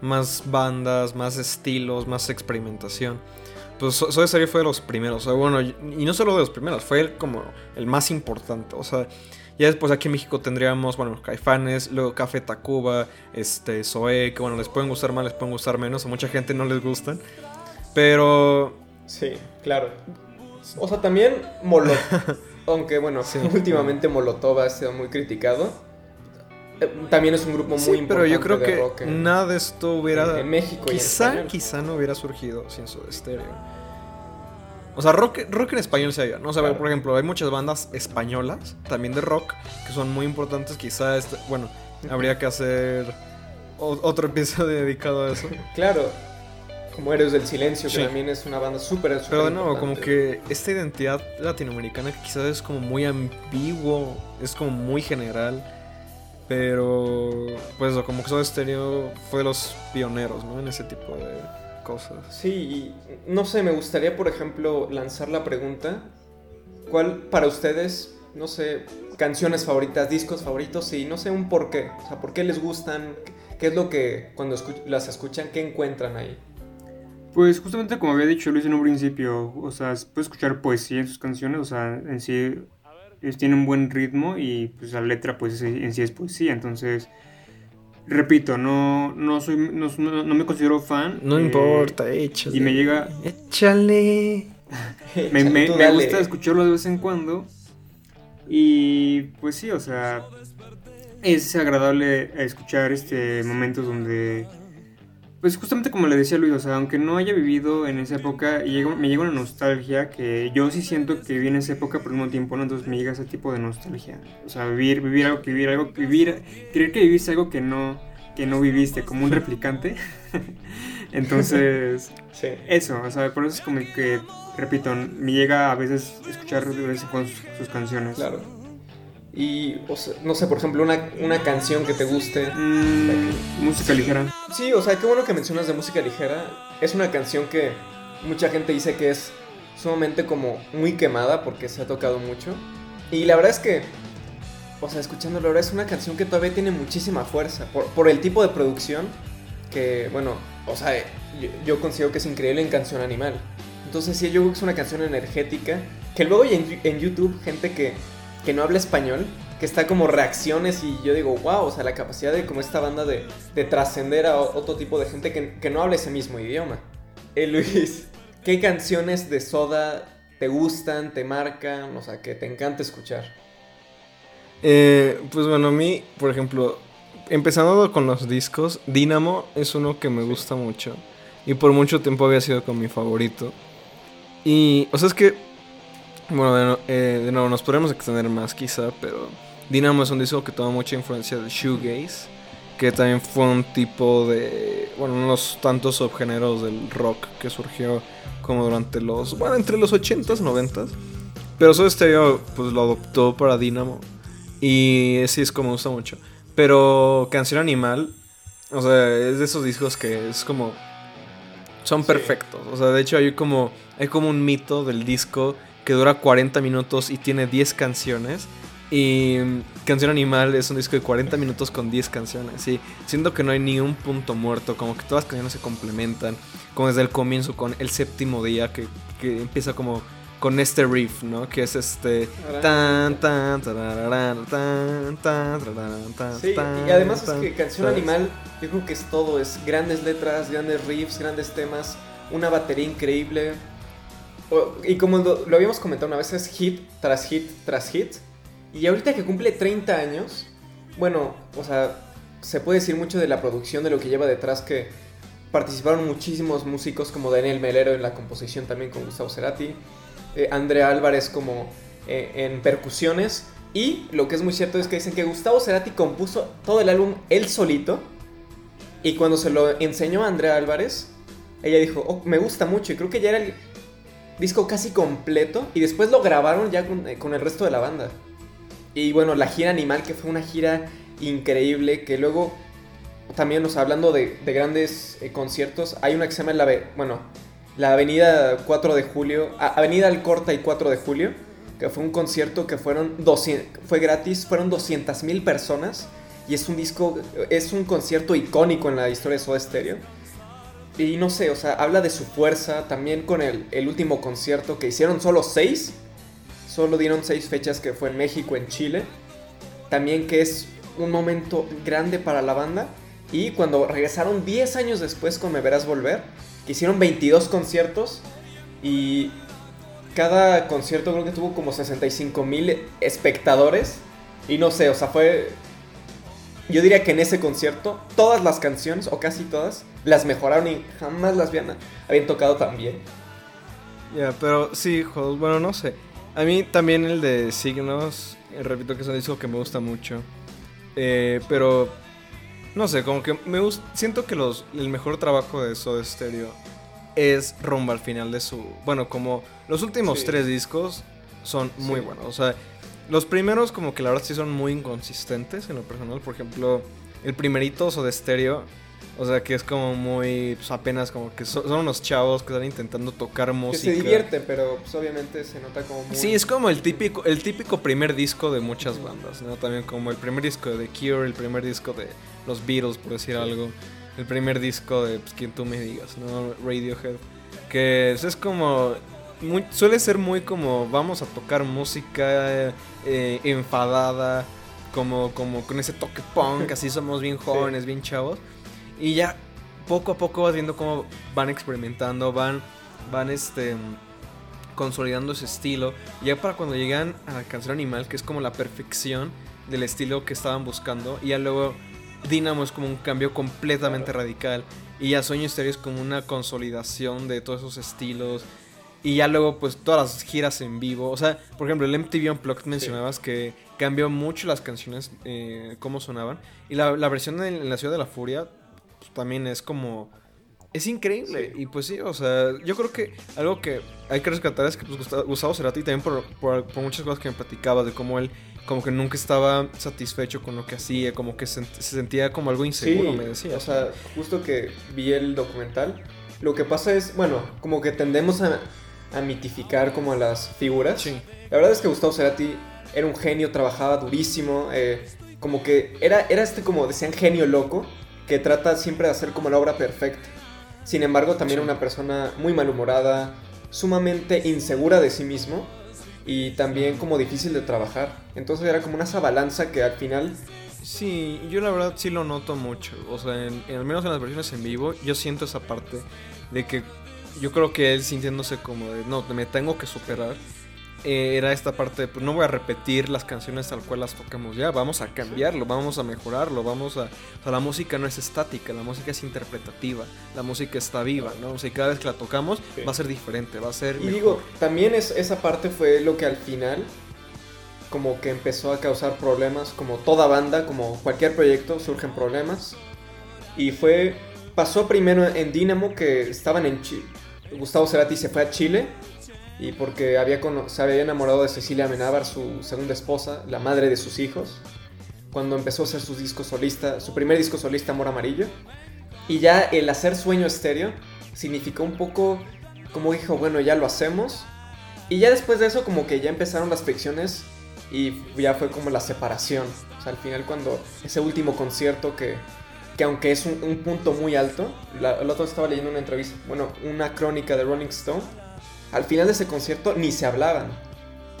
más bandas, más estilos, más experimentación. Pues Soda Stereo fue de los primeros, o sea, bueno, y no solo de los primeros, fue como el más importante, o sea, ya después aquí en México tendríamos, bueno, Caifanes, luego Café Tacuba, este, Zoé, que bueno, les pueden gustar más, les pueden gustar menos, a mucha gente no les gustan. Pero... Sí, claro. O sea, también Molotov, aunque bueno, últimamente Molotov ha sido muy criticado. Eh, también es un grupo muy importante. Pero yo creo que nada de esto hubiera. En, México quizá, quizá no hubiera surgido sin su estéreo. O sea, rock, rock en español se ¿no? O sea, por ejemplo, hay muchas bandas españolas, también de rock, que son muy importantes. Quizá, este, bueno, habría que hacer otro episodio dedicado a eso. claro, como Héroes del Silencio, que también es una banda súper, Pero de nuevo, como que esta identidad latinoamericana quizás es como muy ambiguo, es como muy general. Pero, pues, como que Soda Stereo fue de los pioneros, ¿no? En ese tipo de cosas. Sí, y no sé, me gustaría, por ejemplo, lanzar la pregunta. ¿Cuál para ustedes, no sé, canciones favoritas, discos favoritos y no sé un por qué? O sea, ¿por qué les gustan? ¿Qué es lo que cuando escu- las escuchan, qué encuentran ahí? Pues justamente como había dicho Luis en un principio, o sea, se puede escuchar poesía en sus canciones, o sea, en sí ellos tienen un buen ritmo y pues la letra pues en sí es poesía, entonces repito, no no soy no, no- no me considero fan. No eh, importa, échale. y me llega Échale. me, me- me gusta escucharlo de vez en cuando. Y pues sí, o sea, es agradable escuchar este momentos donde, pues justamente como le decía Luis, o sea, aunque no haya vivido en esa época, me llega una nostalgia que yo sí siento que viví en esa época, pero al mismo tiempo, ¿no? Entonces me llega ese tipo de nostalgia. O sea, vivir, vivir algo, vivir algo, vivir, creer que viviste algo que no, que no viviste, como un replicante. Entonces... Sí. Eso, o sea, por eso es como que, repito, me llega a veces escuchar de vez en cuando sus, sus canciones. Claro. Y, o sea, no sé, por ejemplo, una, una canción que te guste. Mm, música ligera. Sí, o sea, qué bueno que mencionas de música ligera. Es una canción que mucha gente dice que es sumamente como muy quemada porque se ha tocado mucho. Y la verdad es que, o sea, escuchándolo ahora es una canción que todavía tiene muchísima fuerza por, por el tipo de producción que, bueno, o sea, yo, yo considero que es increíble en Canción Animal. Entonces sí, yo creo que es una canción energética que luego hay en, en YouTube gente que, que no habla español, que está como reacciones y yo digo, wow, o sea, la capacidad de como esta banda de, de trascender a otro tipo de gente que, que no habla ese mismo idioma. Eh, Luis, ¿qué canciones de Soda te gustan, te marcan, o sea, que te encanta escuchar? Eh, pues bueno, a mí, por ejemplo, empezando con los discos, Dynamo es uno que me gusta mucho. Y por mucho tiempo había sido con mi favorito. Y, o sea, es que, bueno, de, no- eh, de nuevo, nos podríamos extender más quizá, pero Dynamo es un disco que toma mucha influencia del shoegaze, que también fue un tipo de, bueno, unos tantos subgéneros del rock que surgió como durante los, bueno, entre los 80s, 90s. Pero Soda Stereo, pues lo adoptó para Dynamo. Y sí, es como me gusta mucho. Pero Canción Animal, o sea, es de esos discos que es como. Son perfectos. O sea, de hecho hay como, hay como un mito del disco que dura 40 minutos y tiene 10 canciones. Y Canción Animal es un disco de 40 minutos con 10 canciones. Y siento que no hay ni un punto muerto. Como que todas las canciones se complementan. Como desde el comienzo con el séptimo día que, que empieza como con este riff, ¿no? Que es este... Tan, tan, tarararán, tan, tan, tararán, tan, Sí, tan, y además es tan, que Canción ¿sabes? Animal, yo creo que es todo, es grandes letras, grandes riffs, grandes temas, una batería increíble. Y como lo, lo habíamos comentado una vez, es hit tras hit tras hit. Y ahorita que cumple 30 años, bueno, o sea, se puede decir mucho de la producción, de lo que lleva detrás, que participaron muchísimos músicos como Daniel Melero en la composición también con Gustavo Cerati, eh, Andrea Álvarez como eh, en percusiones. Y lo que es muy cierto es que dicen que Gustavo Cerati compuso todo el álbum él solito. Y cuando se lo enseñó a Andrea Álvarez, ella dijo, "Oh, me gusta mucho. Y creo que ya era el disco casi completo. Y después lo grabaron ya con, eh, con el resto de la banda. Y bueno, la gira Animal, que fue una gira increíble. Que luego, también, sea, hablando de, de grandes eh, conciertos, hay una que se llama la, bueno, la Avenida 4 de Julio, a- Avenida Alcorta y 4 de Julio, que fue un concierto que fueron 200, fue gratis, fueron 200 mil personas. Y es un disco, es un concierto icónico en la historia de Soda Stereo. Y no sé, o sea, habla de su fuerza. También con el, el último concierto que hicieron solo seis. Solo dieron seis fechas que fue en México, en Chile. También que es un momento grande para la banda. Y cuando regresaron 10 años después con Me Verás Volver, que hicieron 22 conciertos. Y cada concierto creo que tuvo como 65 mil espectadores. Y no sé, o sea, fue yo diría que en ese concierto, todas las canciones, o casi todas, las mejoraron y jamás las habían, habían tocado tan bien. Ya, pero sí, jo- bueno, no sé. A mí también el de Signos, eh, repito que es un disco que me gusta mucho. Eh, pero, no sé, como que me gusta, siento que los, el mejor trabajo de Soda Stereo es rumbo al final de su... Bueno, como los últimos Sí. tres discos son muy Sí. buenos. O sea, los primeros como que la verdad sí son muy inconsistentes en lo personal. Por ejemplo, el primerito Soda Stereo O sea, que es como muy, pues apenas como que son, son unos chavos que están intentando tocar Que música. se divierten, pero pues, obviamente se nota como muy... Sí, es como el típico, el típico primer disco de muchas bandas, ¿no? También como el primer disco de The Cure, el primer disco de los Beatles, por decir algo. El primer disco de pues, quien tú me digas, ¿no? Radiohead. Que es como... muy- suele ser muy como vamos a tocar música eh, enfadada, como, como con ese toque punk, así somos bien jóvenes, bien chavos. Y ya poco a poco vas viendo cómo van experimentando, van, van este consolidando ese estilo. Ya para cuando llegan a la canción Animal, que es como la perfección del estilo que estaban buscando, y ya luego Dynamo es como un cambio completamente radical. Y ya Sueño Estéreo es como una consolidación de todos esos estilos. Y ya luego, pues todas las giras en vivo. O sea, por ejemplo, el MTV Unplugged mencionabas que cambió mucho las canciones, eh, cómo sonaban. Y la, la versión en, en la Ciudad de la Furia pues, también es como. Es increíble. Y pues sí, o sea, yo creo que algo que hay que rescatar es que pues, Gustavo, Cerati también por, por, por muchas cosas que me platicaba de cómo él como que nunca estaba satisfecho con lo que hacía, como que se, se sentía como algo inseguro, Sí, me decía. O sea, justo que vi el documental, lo que pasa es, bueno, como que tendemos a, a mitificar como a las figuras. Sí. La verdad es que Gustavo Cerati era un genio, trabajaba durísimo, eh, como que era, era este como decían genio loco, que trata siempre de hacer como la obra perfecta. Sin embargo, también Sí. era una persona muy malhumorada, sumamente insegura de sí mismo y también como difícil de trabajar. Entonces era como una esa balanza que al final Sí, yo la verdad sí lo noto mucho. O sea, en- en- al menos en las versiones en vivo, yo siento esa parte de que yo creo que él sintiéndose como de, no, me tengo que superar. eh, era esta parte de, pues no voy a repetir las canciones tal cual las tocamos ya, vamos a cambiarlo, vamos a mejorarlo, vamos a... O sea, la música no es estática, la música es interpretativa, la música está viva, ¿no? O sea, y cada vez que la tocamos Sí. va a ser diferente, va a ser... Y mejor. digo, también es, esa parte fue lo que al final como que empezó a causar problemas, como toda banda, como cualquier proyecto, surgen problemas. Y fue, pasó primero en Dynamo que estaban en Chile. Gustavo Cerati se fue a Chile y porque había se había enamorado de Cecilia Amenábar, su segunda esposa, la madre de sus hijos, cuando empezó a hacer sus discos solista, su primer disco solista, Amor Amarillo. Y ya el hacer Sueño Estéreo significó un poco como dijo, bueno, ya lo hacemos. Y ya después de eso como que ya empezaron las fricciones y ya fue como la separación. O sea, al final cuando ese último concierto que, que aunque es un, un punto muy alto, el otro estaba leyendo una entrevista, bueno, una crónica de Rolling Stone, al final de ese concierto ni se hablaban.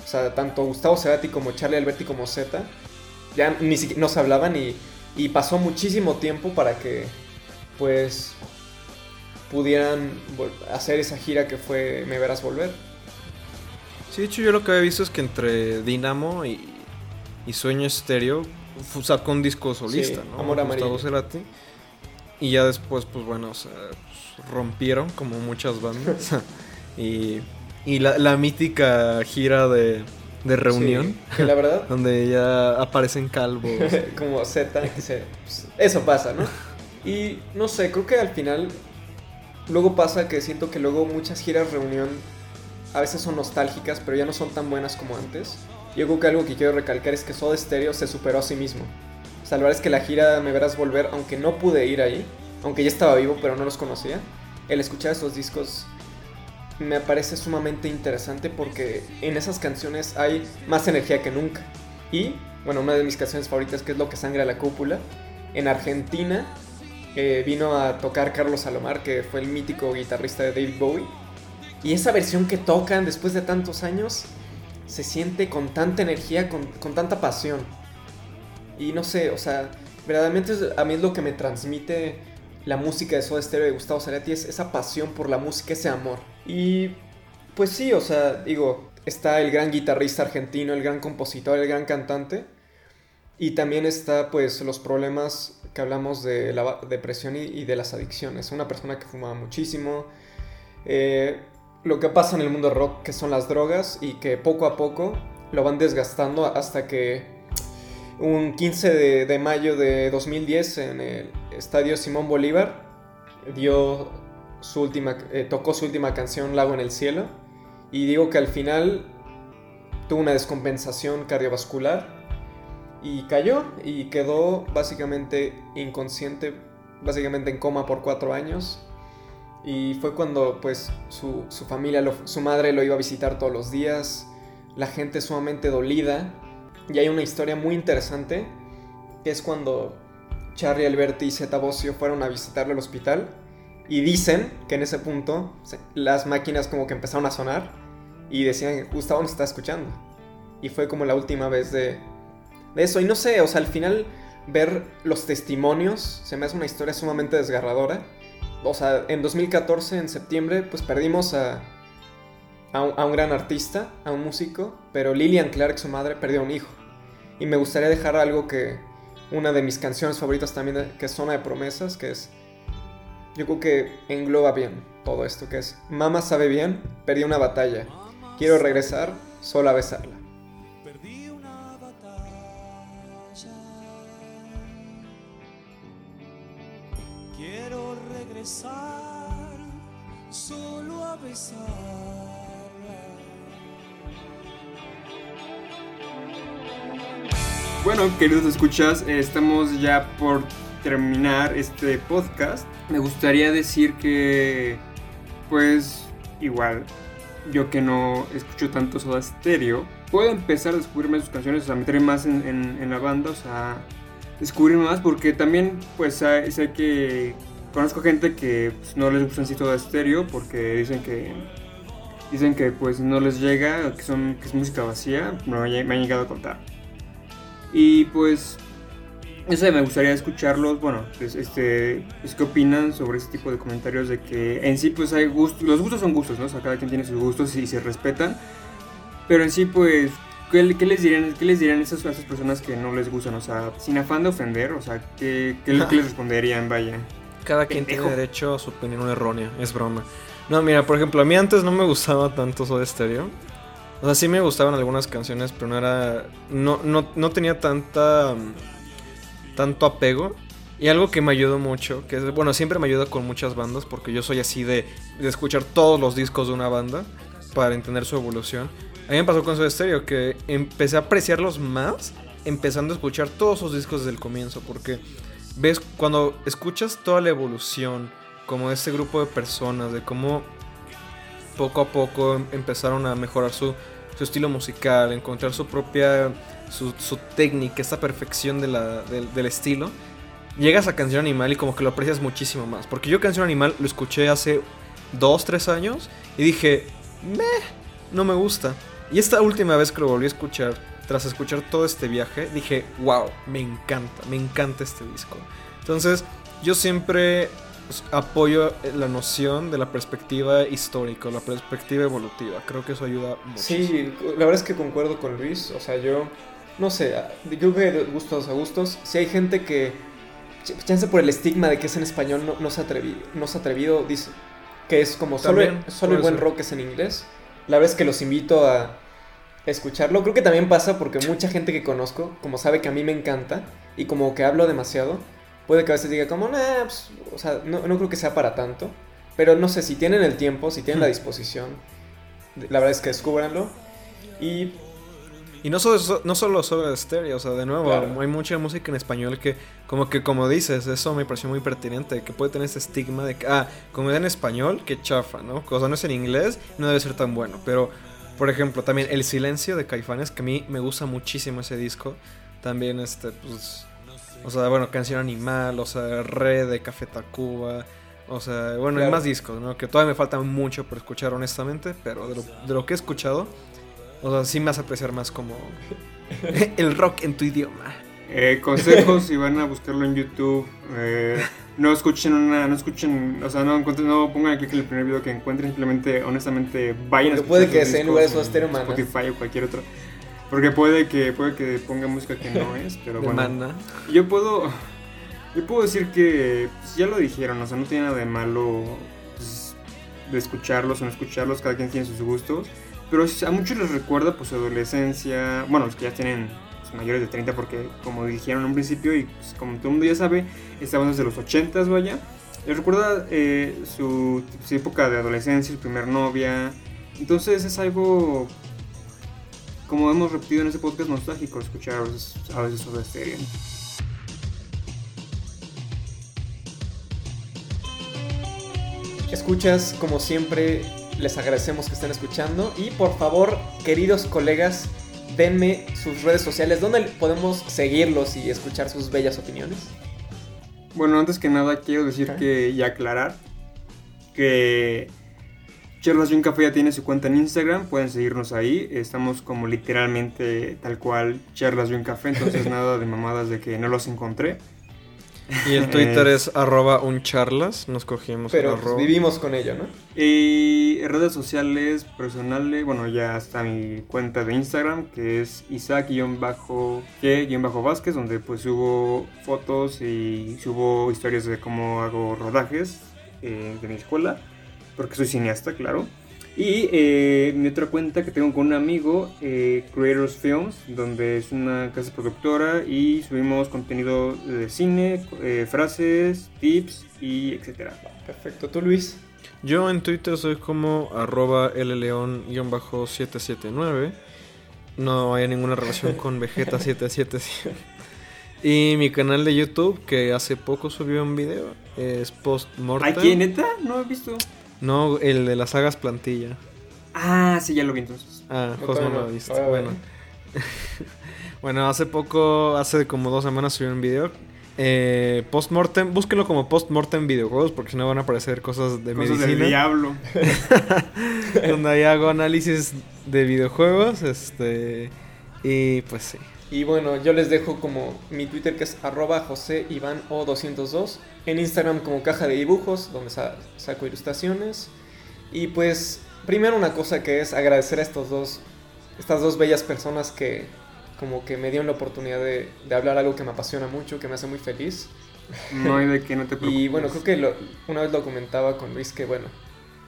O sea, tanto Gustavo Cerati como Charlie Alberti como Z ya ni siquiera no se hablaban y, pasó muchísimo tiempo para que pues pudieran hacer esa gira que fue Me Verás Volver. Sí, de hecho yo lo que había visto es que entre Dinamo y, y Sueño Estéreo sacó un disco solista, Sí, ¿no? Amor Gustavo. Cerati. Y ya después, pues bueno, o sea, pues, rompieron como muchas bandas. y y la, la mítica gira de, de reunión, Sí, que la verdad, donde ya aparecen calvos. como Z, que se- pues, eso pasa, ¿no? Y no sé, creo que al final, luego pasa que siento que luego muchas giras reunión a veces son nostálgicas, pero ya no son tan buenas como antes. Yo creo que algo que quiero recalcar es que Soda Stereo se superó a sí mismo. O es que la gira Me Verás Volver, aunque no pude ir ahí, aunque ya estaba vivo, pero no los conocía, el escuchar esos discos me parece sumamente interesante porque en esas canciones hay más energía que nunca. Y, bueno, una de mis canciones favoritas, que es Lo que sangra la cúpula, en Argentina eh, vino a tocar Carlos Salomar, que fue el mítico guitarrista de David Bowie. Y esa versión que tocan después de tantos años se siente con tanta energía, con, con tanta pasión. Y no sé, o sea, verdaderamente a mí es lo que me transmite la música de Soda Stereo de Gustavo Cerati, es esa pasión por la música, ese amor. Y pues sí, o sea, digo, está el gran guitarrista argentino, el gran compositor, el gran cantante. Y también está pues los problemas que hablamos de la depresión y, y de las adicciones. Una persona que fumaba muchísimo. eh, lo que pasa en el mundo rock, que son las drogas y que poco a poco lo van desgastando hasta que un 15 de, de mayo de 2010 en el estadio Simón Bolívar dio su última, eh, tocó su última canción Lago en el Cielo y digo que al final tuvo una descompensación cardiovascular y cayó y quedó básicamente inconsciente básicamente en coma por cuatro años. Y fue cuando pues su, su familia, su madre lo iba a visitar todos los días, la gente sumamente dolida. Y hay una historia muy interesante, que es cuando Charlie Alberti y Zeta Bosio fueron a visitarle al hospital. Y dicen que en ese punto las máquinas como que empezaron a sonar y decían, Gustavo nos está escuchando. Y fue como la última vez de, de eso. Y no sé, o sea, al final ver los testimonios se me hace una historia sumamente desgarradora. O sea, en 2014, en septiembre, pues perdimos a, a, un, gran artista, a un músico, pero Lillian Clark, su madre, perdió a un hijo. Y me gustaría dejar algo que, una de mis canciones favoritas también, que es Zona de Promesas, que es, yo creo que engloba bien todo esto, que es, Mamá sabe bien, perdí una batalla, quiero regresar solo a besarla. Solo a Bueno, queridos escuchas, eh, estamos ya por terminar este podcast. Me gustaría decir que, pues, igual, yo que no escucho tanto Soda Stereo, puedo empezar a descubrirme sus canciones, o sea, meterme más en, la banda, o sea, descubrir más, porque también, pues, sé que conozco gente que pues, no les gusta en sí todo estéreo porque dicen que dicen que pues no les llega, que son que es música vacía, me, me han llegado a contar. Y pues no sé, me gustaría escucharlos, bueno, pues, este, pues, qué opinan sobre este tipo de comentarios de que en sí pues hay gustos, los gustos son gustos, ¿no? O sea, cada quien tiene sus gustos y se respetan, pero en sí pues ¿Qué, les dirían, ¿Qué les dirían a esas, esas personas que no les gustan? O sea, sin afán de ofender, o sea, ¿qué, qué, qué les responderían? Vaya. Cada quien tiene derecho a su opinión errónea, es broma. No, mira, por ejemplo, a mí antes no me gustaba tanto Soda Stereo. O sea, sí me gustaban algunas canciones, pero no era. No, no, tenía tanta. tanto apego. Y algo que me ayudó mucho, que es, bueno, siempre me ayuda con muchas bandas, porque yo soy así de, de escuchar todos los discos de una banda para entender su evolución. A mí me pasó con Soda Stereo, que empecé a apreciarlos más empezando a escuchar todos sus discos desde el comienzo, porque ves cuando escuchas toda la evolución, como de grupo de personas, de cómo poco a poco em, empezaron a mejorar su, estilo musical, encontrar su propia, su, técnica, esta perfección de la, del estilo. Llegas a Canción Animal y como que lo aprecias muchísimo más. Porque yo Canción Animal lo escuché hace 2, 3 años y dije, meh, no me gusta. Y esta última vez que lo volví a escuchar, tras escuchar todo este viaje, dije, wow, me encanta, me encanta este disco. Entonces, yo siempre pues, apoyo la noción de la perspectiva histórica, la perspectiva evolutiva. Creo que eso ayuda mucho. Sí, la verdad es que concuerdo con Luis. O sea, yo, no sé, yo creo que de gustos a gustos, si hay gente que, chance por el estigma de que es en español, no, no se ha atrevido, no se atrevido, dice que es como solo, solo el buen rock es en inglés. La verdad es que los invito a escucharlo. Creo que también pasa porque mucha gente que conozco, como sabe que a mí me encanta y como que hablo demasiado, puede que a veces diga como, nah, pues, o sea, no, creo que sea para tanto. Pero no sé, si tienen el tiempo, si tienen la hmm. disposición, la verdad es que descúbranlo. Y... Y no solo, no solo sobre estéreo, o sea, de nuevo, hay mucha música en español que, como que, como dices, eso me pareció muy pertinente, que puede tener ese estigma de que, ah, como es en español, que chafa, ¿no? O sea, no es en inglés, no debe ser tan bueno, pero por ejemplo, también El Silencio de Caifanes, que a mí me gusta muchísimo ese disco. También, este, pues. O sea, bueno, Canción Animal, o sea, Red de Café Tacuba. O sea, bueno, hay más discos, ¿no? Que todavía me falta mucho por escuchar, honestamente. Pero de lo, que he escuchado, o sea, sí me hace apreciar más como el rock en tu idioma. Eh, consejos, si van a buscarlo en YouTube. Eh, no escuchen una, no escuchen, o sea, no, no pongan clic en el primer video que encuentren, simplemente, honestamente, vayan a puede que sea en lugar de Spotify o cualquier otro. Porque puede que, puede que ponga música que no es, pero bueno. Yo puedo, yo puedo decir que, pues, ya lo dijeron, o sea, no tiene nada de malo pues, de escucharlos o no escucharlos, cada quien tiene sus gustos. Pero a muchos les recuerda pues su adolescencia, bueno, los que ya tienen mayores de 30 porque como dijeron en un principio y pues, como todo el mundo ya sabe, estamos desde los 80 vaya. Les recuerda eh, su, época de adolescencia, su primer novia. Entonces es algo, como hemos repetido en este podcast, nostálgico escuchar a veces, a veces sobre escuchas, como siempre, les agradecemos que estén escuchando. Y por favor, queridos colegas, denme sus redes sociales, donde podemos seguirlos y escuchar sus bellas opiniones. Bueno, antes que nada quiero decir que y aclarar que Charlas y un Café ya tiene su cuenta en Instagram, pueden seguirnos ahí. Estamos como literalmente tal cual Charlas y un Café, entonces nada de mamadas de que no los encontré. Y el Twitter es arroba uncharlas, nos cogimos Pero pues, vivimos con ello, ¿no? Y redes sociales personales, bueno, ya está mi cuenta de Instagram, que es Isaac-G-Vázquez, donde pues subo fotos y subo historias de cómo hago rodajes eh, de mi escuela porque soy cineasta, claro. Y eh, mi otra cuenta que tengo con un amigo, eh, Creators Films, donde es una casa productora y subimos contenido de cine, eh, frases, tips y etcétera. Perfecto, ¿tú Luis? Yo en Twitter soy como arroba lleón-779. No hay ninguna relación con Vegeta777. Y mi canal de YouTube, que hace poco subió un video, es Post Mortem. ¿Aquí, neta? No he visto. No, el de las sagas plantilla. Ah, sí, ya lo vi entonces. Ah, Jos no lo ha visto. Bueno. bueno, hace poco, hace como dos semanas subí un video. Eh, post-mortem, búsquenlo como post-mortem videojuegos porque si no van a aparecer cosas de cosas medicina. del diablo. donde ahí hago análisis de videojuegos, este... Y pues sí. Y bueno, yo les dejo como mi Twitter que es arroba José Iván O202. En Instagram como caja de dibujos, donde saco ilustraciones. Y pues, primero una cosa que es agradecer a estos dos, estas dos bellas personas que como que me dieron la oportunidad de, hablar algo que me apasiona mucho, que me hace muy feliz. No hay de qué, no te preocupes. Y bueno, creo que una vez lo comentaba con Luis que bueno,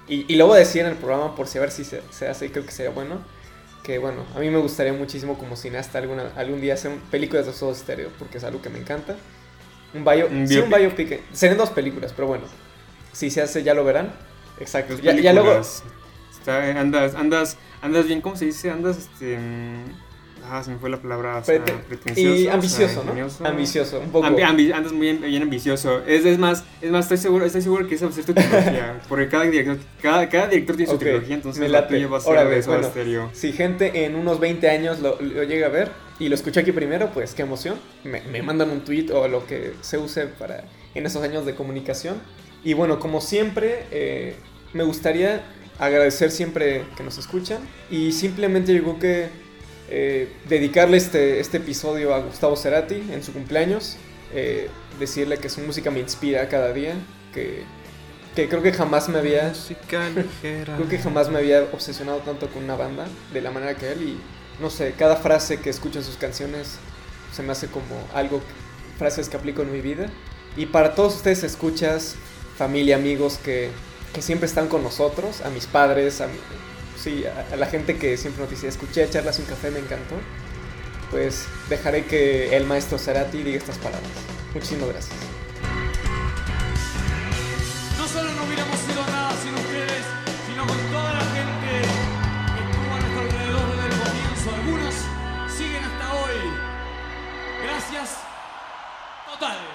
y, lo voy a decir en el programa por si a ver si se, se hace y creo que sería bueno que bueno, a mí me gustaría muchísimo como cineasta alguna, algún día hacer películas de todo estéreo, porque es algo que me encanta. Un bio, sí, un biopic. Serían dos películas, pero bueno, si se hace ya lo verán. Exacto. Ya, ya, luego... andas, andas, andas bien, ¿cómo se dice? Andas, este... Mm, Ah, se me fue la palabra. pretencioso. Y ambicioso, ¿no? Ambicioso, un poco. andas muy bien, ambicioso. Es, es, más, es más, estoy seguro, estoy seguro que esa va a ser tu tecnología. porque cada director, cada, cada director tiene su tecnología, entonces me la tuya va a ser de bueno, Si gente en unos 20 años lo, lo, llega a ver y lo escucha aquí primero, pues qué emoción. Me, me mandan un tweet o lo que se use para en esos años de comunicación. Y bueno, como siempre, eh, me gustaría agradecer siempre que nos escuchan. Y simplemente yo creo que eh, dedicarle este, este episodio a Gustavo Cerati en su cumpleaños. Eh, decirle que su música me inspira cada día. Que, que creo que jamás me había. creo que jamás me había obsesionado tanto con una banda de la manera que él. Y no sé, cada frase que escucho en sus canciones se me hace como algo. Frases que aplico en mi vida. Y para todos ustedes, escuchas, familia, amigos que, que siempre están con nosotros, a mis padres, a, mi, sí, a, la gente que siempre nos dice, escuché charlas un café, me encantó, pues dejaré que el maestro Zarati diga estas palabras. Muchísimas gracias. No solo no hubiéramos sido nada sin ustedes, sino con toda la gente que estuvo a nuestro alrededor desde el comienzo. Algunos siguen hasta hoy. Gracias. Total.